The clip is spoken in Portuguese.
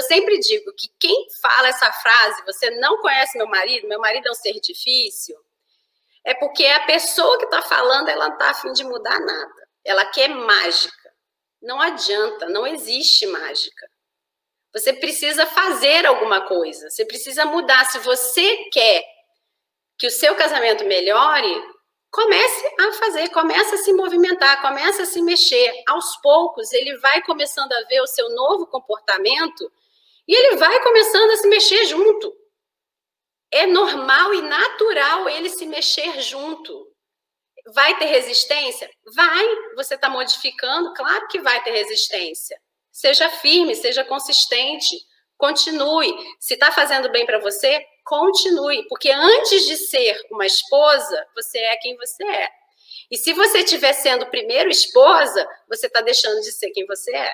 eu sempre digo que quem fala essa frase, você não conhece meu marido, meu marido é um ser difícil, é porque a pessoa que está falando, ela não está afim de mudar nada. Ela quer mágica. Não adianta, não existe mágica. Você precisa fazer alguma coisa, você precisa mudar. Se você quer que o seu casamento melhore, comece a fazer, comece a se movimentar, comece a se mexer. Aos poucos, ele vai começando a ver o seu novo comportamento e ele vai começando a se mexer junto. É normal e natural ele se mexer junto. Vai ter resistência? Vai. Você está modificando? Claro que vai ter resistência. Seja firme, seja consistente, continue. Se está fazendo bem para você, continue, porque antes de ser uma esposa, você é quem você é. E se você estiver sendo primeiro esposa, você está deixando de ser quem você é.